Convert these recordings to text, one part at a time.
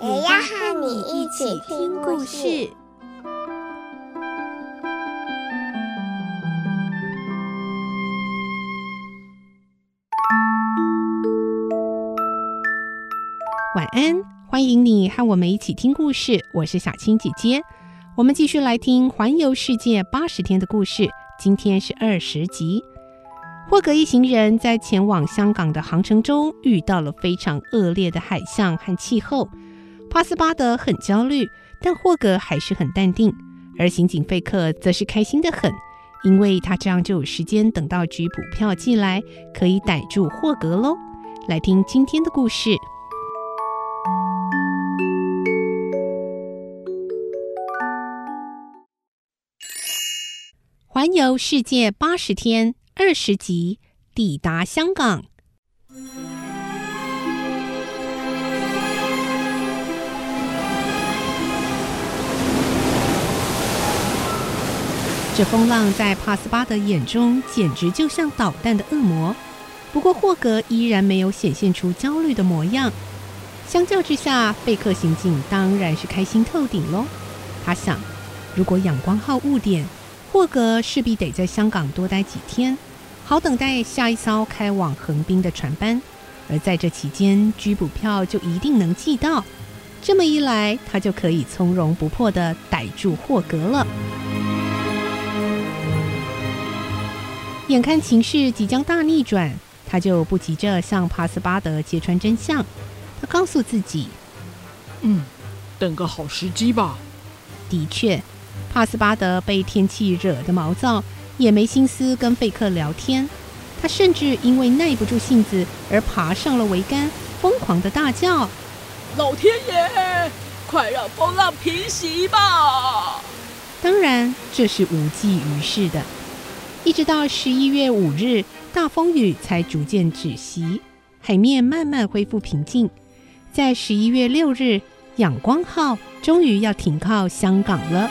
也要和你一起听故事。晚安，欢迎你和我们一起听故事。我是小青姐姐，我们继续来听环游世界八十天的故事。今天是二十集。霍格一行人在前往香港的航程中遇到了非常恶劣的海象和气候。帕斯巴德很焦虑，但霍格还是很淡定，而刑警费克则是开心得很，因为他这样就有时间等到局捕票寄来，可以逮住霍格喽。来听今天的故事，《环游世界八十天》二十集，抵达香港。这风浪在帕斯巴德眼中简直就像捣蛋的恶魔。不过霍格依然没有显现出焦虑的模样。相较之下，贝克刑警当然是开心透顶喽。他想，如果阳光号误点，霍格势必得在香港多待几天，好等待下一艘开往横滨的船班。而在这期间，拘捕票就一定能寄到。这么一来，他就可以从容不迫地逮住霍格了。眼看情势即将大逆转，他就不急着向帕斯巴德揭穿真相。他告诉自己：“嗯，等个好时机吧。”的确，帕斯巴德被天气惹得毛躁，也没心思跟贝克聊天。他甚至因为耐不住性子而爬上了桅杆，疯狂的大叫：“老天爷，快让风浪平息吧！”当然，这是无济于事的。一直到十一月五日，大风雨才逐渐止息，海面慢慢恢复平静。在十一月六日，仰光号终于要停靠香港了。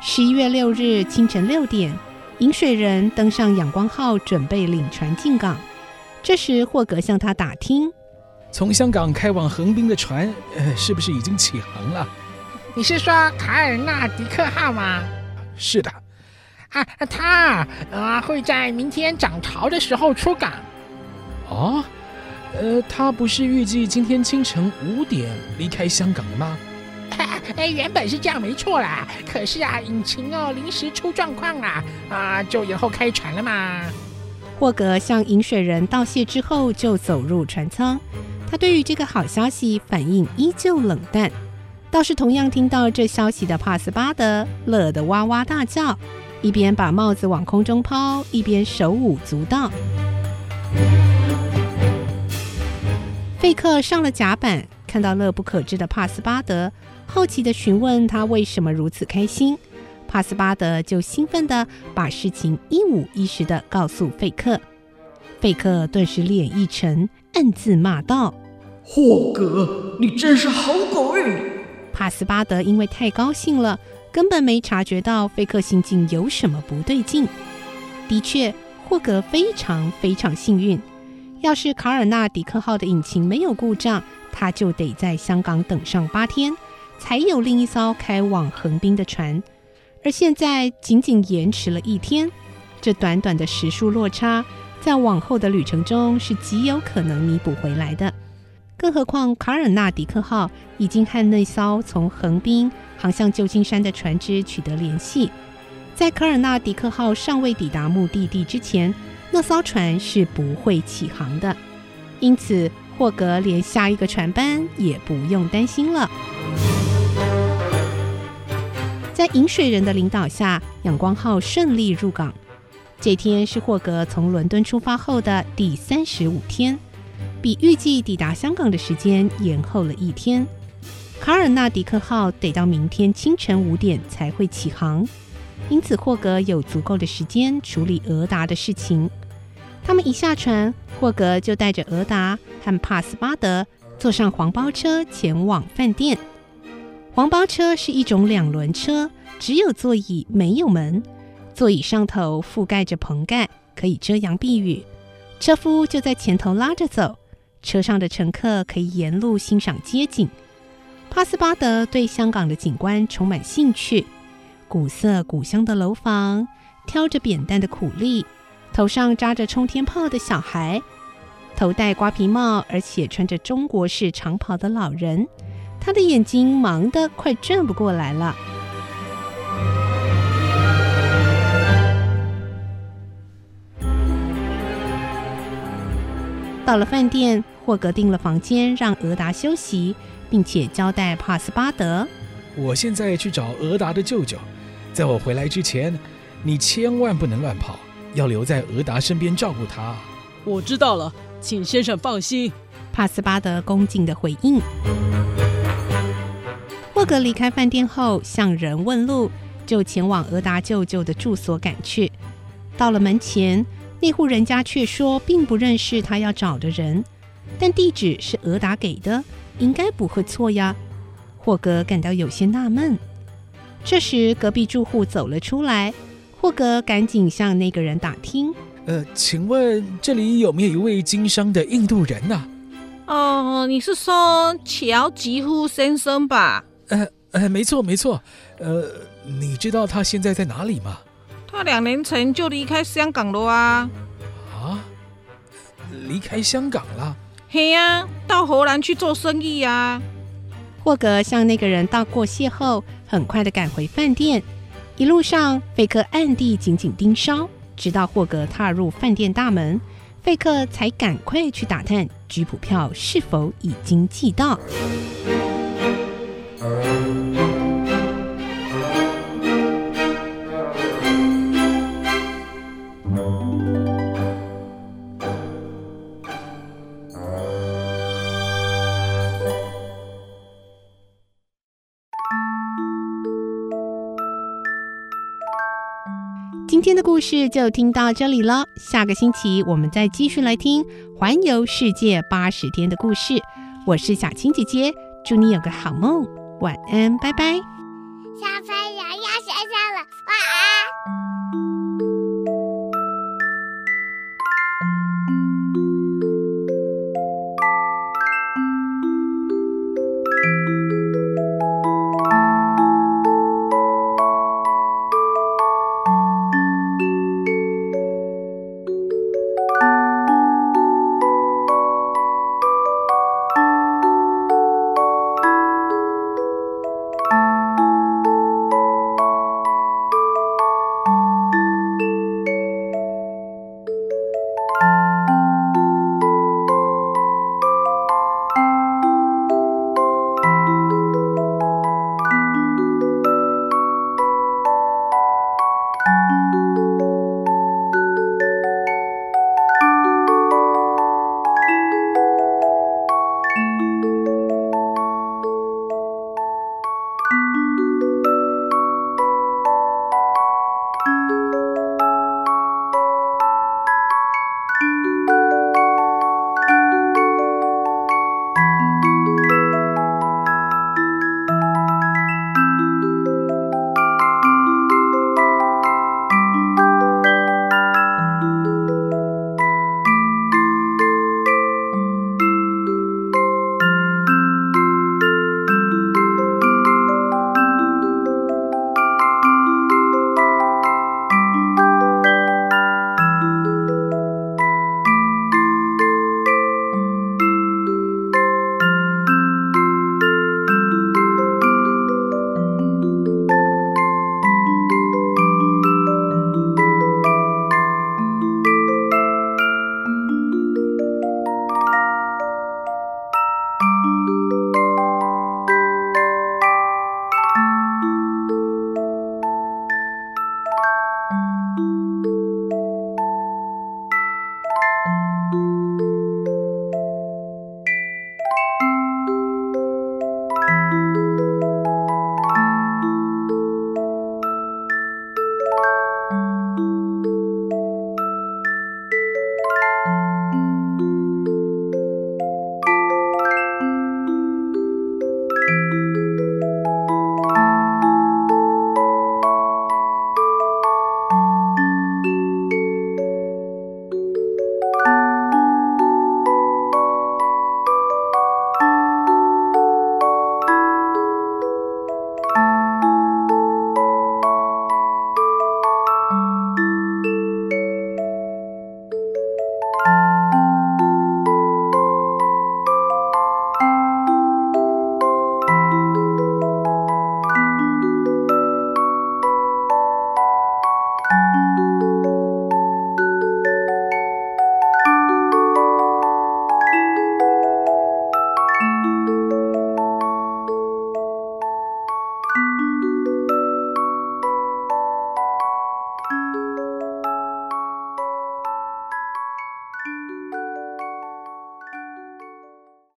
十一月六日清晨六点，饮水人登上阳光号，准备领船进港。这时，霍格向他打听：从香港开往横滨的船，呃，是不是已经起航了？你是说卡尔纳迪克号吗？是的，啊，他啊会在明天涨潮的时候出港。哦，呃，他不是预计今天清晨五点离开香港的吗？哎，原本是这样没错啦，可是啊，引擎哦临时出状况啊，啊，就延后开船了嘛。霍格向饮水人道谢之后，就走入船舱。他对于这个好消息反应依旧冷淡。倒是同样听到这消息的帕斯巴德乐得哇哇大叫，一边把帽子往空中抛，一边手舞足蹈。费克上了甲板，看到乐不可支的帕斯巴德，好奇地询问他为什么如此开心。帕斯巴德就兴奋地把事情一五一十地告诉费克。费克顿时脸一沉，暗自骂道：“霍格，你真是好狗运！”帕斯巴德因为太高兴了，根本没察觉到费克刑警有什么不对劲。的确，霍格非常非常幸运。要是卡尔纳迪克号的引擎没有故障，他就得在香港等上八天，才有另一艘开往横滨的船。而现在仅仅延迟了一天，这短短的时数落差，在往后的旅程中是极有可能弥补回来的。更何况，卡尔纳迪克号已经和那艘从横滨航向旧金山的船只取得联系。在卡尔纳迪克号尚未抵达目的地之前，那艘船是不会起航的。因此，霍格连下一个船班也不用担心了。在饮水人的领导下，阳光号顺利入港。这天是霍格从伦敦出发后的第三十五天。比预计抵达香港的时间延后了一天。卡尔纳迪克号得到明天清晨五点才会起航，因此霍格有足够的时间处理俄达的事情。他们一下船，霍格就带着俄达和帕斯巴德坐上黄包车前往饭店。黄包车是一种两轮车，只有座椅没有门，座椅上头覆盖着棚盖，可以遮阳避雨。车夫就在前头拉着走，车上的乘客可以沿路欣赏街景。帕斯巴德对香港的景观充满兴趣：古色古香的楼房，挑着扁担的苦力，头上扎着冲天炮的小孩，头戴瓜皮帽而且穿着中国式长袍的老人。他的眼睛忙得快转不过来了。到了饭店，霍格订了房间，让俄达休息，并且交代帕斯巴德：“我现在去找俄达的舅舅，在我回来之前，你千万不能乱跑，要留在俄达身边照顾他。”我知道了，请先生放心。帕斯巴德恭敬的回应。霍格离开饭店后，向人问路，就前往俄达舅舅的住所赶去。到了门前。那户人家却说并不认识他要找的人，但地址是俄达给的，应该不会错呀。霍格感到有些纳闷。这时，隔壁住户走了出来，霍格赶紧向那个人打听：“呃，请问这里有没有一位经商的印度人呢？”“哦，你是说乔吉夫先生吧？”“呃呃，没错没错。呃，你知道他现在在哪里吗？”他两年前就离开香港了啊！啊，离开香港了？嘿呀、啊，到荷兰去做生意呀、啊！霍格向那个人道过谢后，很快的赶回饭店。一路上，费克暗地紧紧盯梢，直到霍格踏入饭店大门，费克才赶快去打探吉普票是否已经寄到。今天的故事就听到这里了，下个星期我们再继续来听环游世界八十天的故事。我是小青姐姐，祝你有个好梦，晚安，拜拜。小飞